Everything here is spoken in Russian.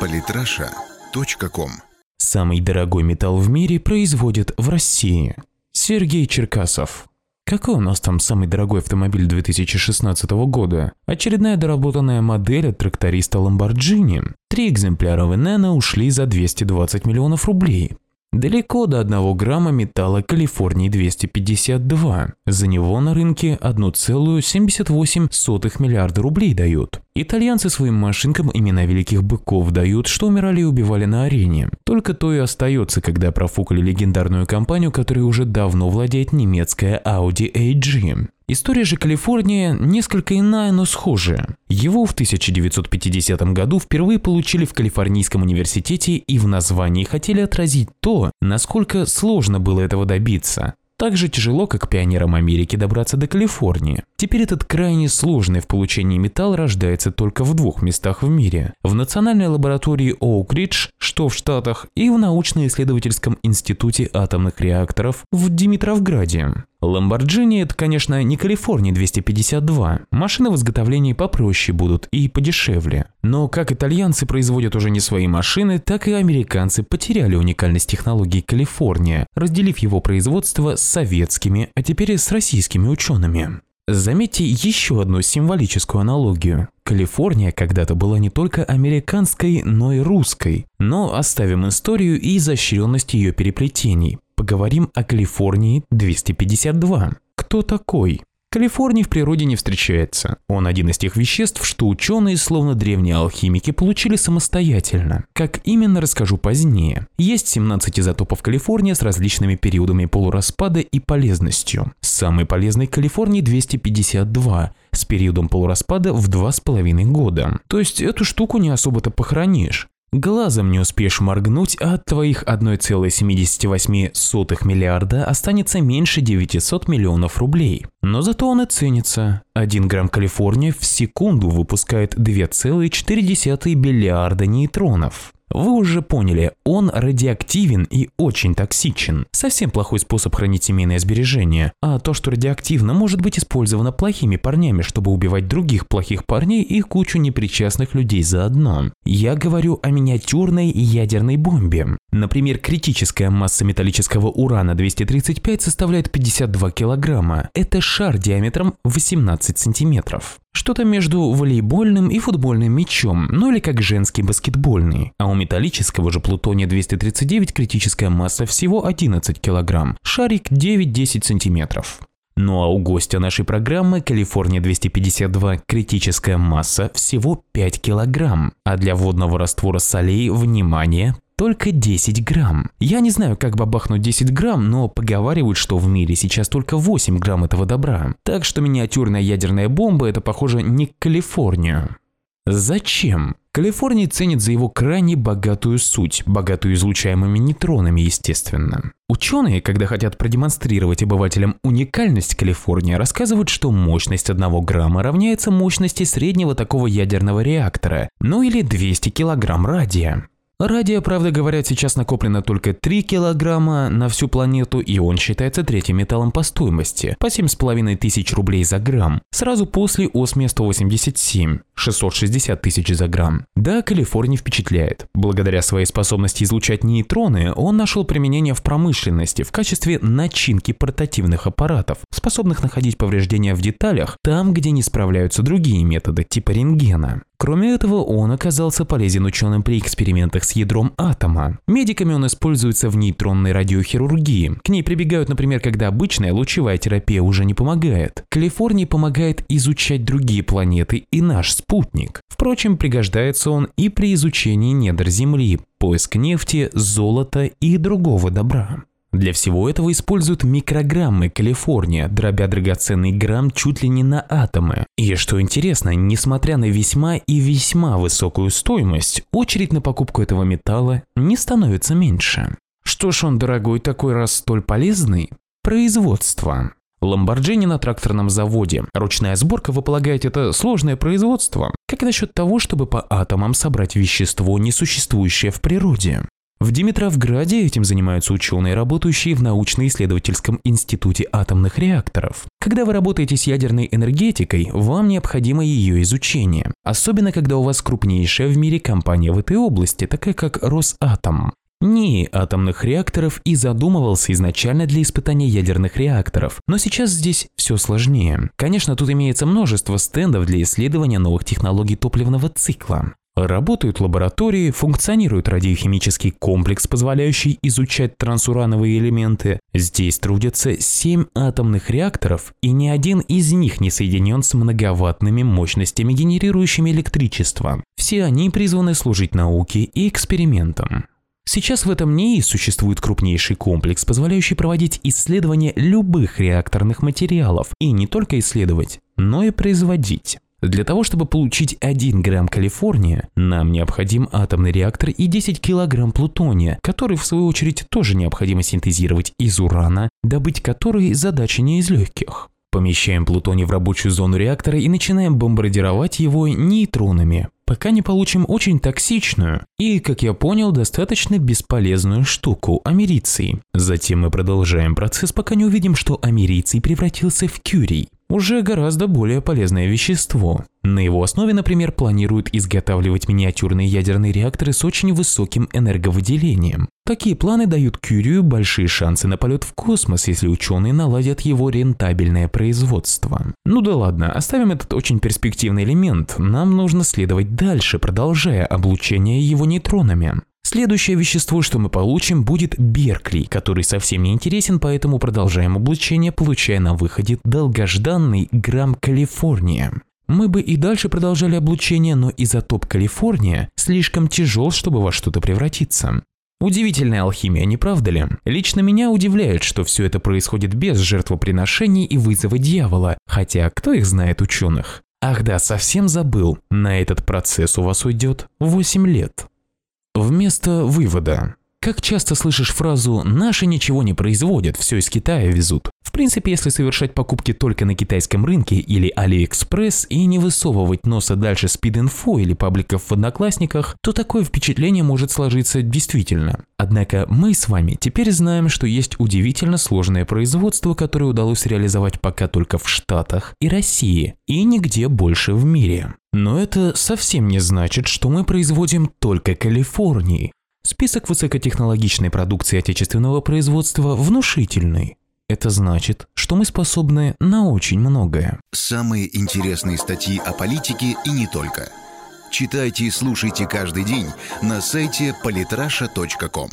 Политраша.ком Самый дорогой металл в мире производят в России. Сергей Черкасов. Какой у нас там самый дорогой автомобиль 2016 года? Очередная доработанная модель от тракториста Lamborghini. Три экземпляра Венена ушли за 220 миллионов рублей. Далеко до 1 грамма металла Калифорнии 252. За него на рынке 1,78 миллиарда рублей дают. Итальянцы своим машинкам имена великих быков дают, что умирали и убивали на арене. Только то и остается, когда профукали легендарную компанию, которая уже давно владеет немецкая Audi AG. История же Калифорния несколько иная, но схожая. Его в 1950 году впервые получили в Калифорнийском университете и в названии хотели отразить то, насколько сложно было этого добиться. Так же тяжело, как пионерам Америки добраться до Калифорнии. Теперь этот крайне сложный в получении металл рождается только в двух местах в мире. В национальной лаборатории Оук-Ридж, что в Штатах, и в научно-исследовательском институте атомных реакторов в Димитровграде. Lamborghini это, конечно, не Калифорния 252. Машины в изготовлении попроще будут и подешевле. Но как итальянцы производят уже не свои машины, так и американцы потеряли уникальность технологий Калифорния, разделив его производство с советскими, а теперь и с российскими учеными. Заметьте еще одну символическую аналогию. Калифорния когда-то была не только американской, но и русской. Но оставим историю и изощренность ее переплетений. Поговорим о Калифорнии 252. Кто такой? Калифорний в природе не встречается. Он один из тех веществ, что ученые, словно древние алхимики, получили самостоятельно. Как именно, расскажу позднее. Есть 17 изотопов Калифорния с различными периодами полураспада и полезностью. Самый полезный Калифорний 252 с периодом полураспада в 2,5 года. То есть эту штуку не особо-то похоронишь. Глазом не успеешь моргнуть, а от твоих 1,78 миллиарда останется меньше 900 миллионов рублей. Но зато он и ценится. 1 грамм Калифорния в секунду выпускает 2,4 миллиарда нейтронов. Вы уже поняли, он радиоактивен и очень токсичен. Совсем плохой способ хранить семейное сбережение. А то, что радиоактивно, может быть использовано плохими парнями, чтобы убивать других плохих парней и кучу непричастных людей заодно. Я говорю о миниатюрной ядерной бомбе. Например, критическая масса металлического урана 235 составляет 52 килограмма. Это шар диаметром 18 сантиметров. Что-то между волейбольным и футбольным мячом, ну или как женский баскетбольный. А у металлического же плутония-239 критическая масса всего 11 кг, шарик 9-10 см. Ну а у гостя нашей программы Калифорния-252 критическая масса всего 5 кг, а для водного раствора солей, внимание, только 10 грамм. Я не знаю, как бабахнуть 10 грамм, но поговаривают, что в мире сейчас только 8 грамм этого добра. Так что миниатюрная ядерная бомба – это, похоже, не Калифорнию. Зачем? Калифорния ценит за его крайне богатую суть, богатую излучаемыми нейтронами, естественно. Ученые, когда хотят продемонстрировать обывателям уникальность Калифорнии, рассказывают, что мощность 1 грамма равняется мощности среднего такого ядерного реактора, ну или 200 килограмм радия. Радия, правда говорят, сейчас накоплено только 3 килограмма на всю планету, и он считается третьим металлом по стоимости, по 7,5 тысяч рублей за грамм, сразу после Осмия-187, 660 тысяч за грамм. Да, Калифорния впечатляет. Благодаря своей способности излучать нейтроны, он нашел применение в промышленности в качестве начинки портативных аппаратов, способных находить повреждения в деталях там, где не справляются другие методы, типа рентгена. Кроме этого, он оказался полезен ученым при экспериментах с ядром атома. Медиками он используется в нейтронной радиохирургии. К ней прибегают, например, когда обычная лучевая терапия уже не помогает. Калифорния помогает изучать другие планеты и наш спутник. Впрочем, пригождается он и при изучении недр Земли, поиск нефти, золота и другого добра. Для всего этого используют микрограммы Калифорния, дробя драгоценный грамм чуть ли не на атомы. И что интересно, несмотря на весьма и весьма высокую стоимость, очередь на покупку этого металла не становится меньше. Что ж он дорогой такой раз столь полезный? Производство. Ламборджини на тракторном заводе. Ручная сборка, вы полагаете, это сложное производство? Как насчет того, чтобы по атомам собрать вещество, несуществующее в природе? В Димитровграде этим занимаются ученые, работающие в научно-исследовательском институте атомных реакторов. Когда вы работаете с ядерной энергетикой, вам необходимо ее изучение. Особенно, когда у вас крупнейшая в мире компания в этой области, такая как Росатом. НИИ атомных реакторов и задумывался изначально для испытания ядерных реакторов, но сейчас здесь все сложнее. Конечно, тут имеется множество стендов для исследования новых технологий топливного цикла. Работают лаборатории, функционирует радиохимический комплекс, позволяющий изучать трансурановые элементы. Здесь трудятся 7 атомных реакторов, и ни один из них не соединен с многоваттными мощностями, генерирующими электричество. Все они призваны служить науке и экспериментам. Сейчас в этом НИИ существует крупнейший комплекс, позволяющий проводить исследования любых реакторных материалов, и не только исследовать, но и производить. Для того, чтобы получить 1 грамм калифорния, нам необходим атомный реактор и 10 килограмм плутония, который в свою очередь тоже необходимо синтезировать из урана, добыть который задача не из легких. Помещаем плутоний в рабочую зону реактора и начинаем бомбардировать его нейтронами, пока не получим очень токсичную и, как я понял, достаточно бесполезную штуку – америций. Затем мы продолжаем процесс, пока не увидим, что америций превратился в кюрий уже гораздо более полезное вещество. На его основе, например, планируют изготавливать миниатюрные ядерные реакторы с очень высоким энерговыделением. Такие планы дают Кюрию большие шансы на полет в космос, если ученые наладят его рентабельное производство. Ну да ладно, оставим этот очень перспективный элемент, нам нужно следовать дальше, продолжая облучение его нейтронами. Следующее вещество, что мы получим, будет Беркли, который совсем не интересен, поэтому продолжаем облучение, получая на выходе долгожданный грамм Калифорния. Мы бы и дальше продолжали облучение, но изотоп Калифорния слишком тяжел, чтобы во что-то превратиться. Удивительная алхимия, не правда ли? Лично меня удивляет, что все это происходит без жертвоприношений и вызова дьявола, хотя кто их знает ученых? Ах да, совсем забыл, на этот процесс у вас уйдет 8 лет. Вместо вывода. Как часто слышишь фразу «наши ничего не производят, все из Китая везут»? Принципе, если совершать покупки только на китайском рынке или AliExpress и не высовывать носа дальше спид-инфо или пабликов в Одноклассниках, то такое впечатление может сложиться действительно. Однако мы с вами теперь знаем, что есть удивительно сложное производство, которое удалось реализовать пока только в Штатах и России, и нигде больше в мире. Но это совсем не значит, что мы производим только Калифорнии. Список высокотехнологичной продукции отечественного производства внушительный. Это значит, что мы способны на очень многое. Самые интересные статьи о политике и не только. Читайте и слушайте каждый день на сайте polytrasha.com.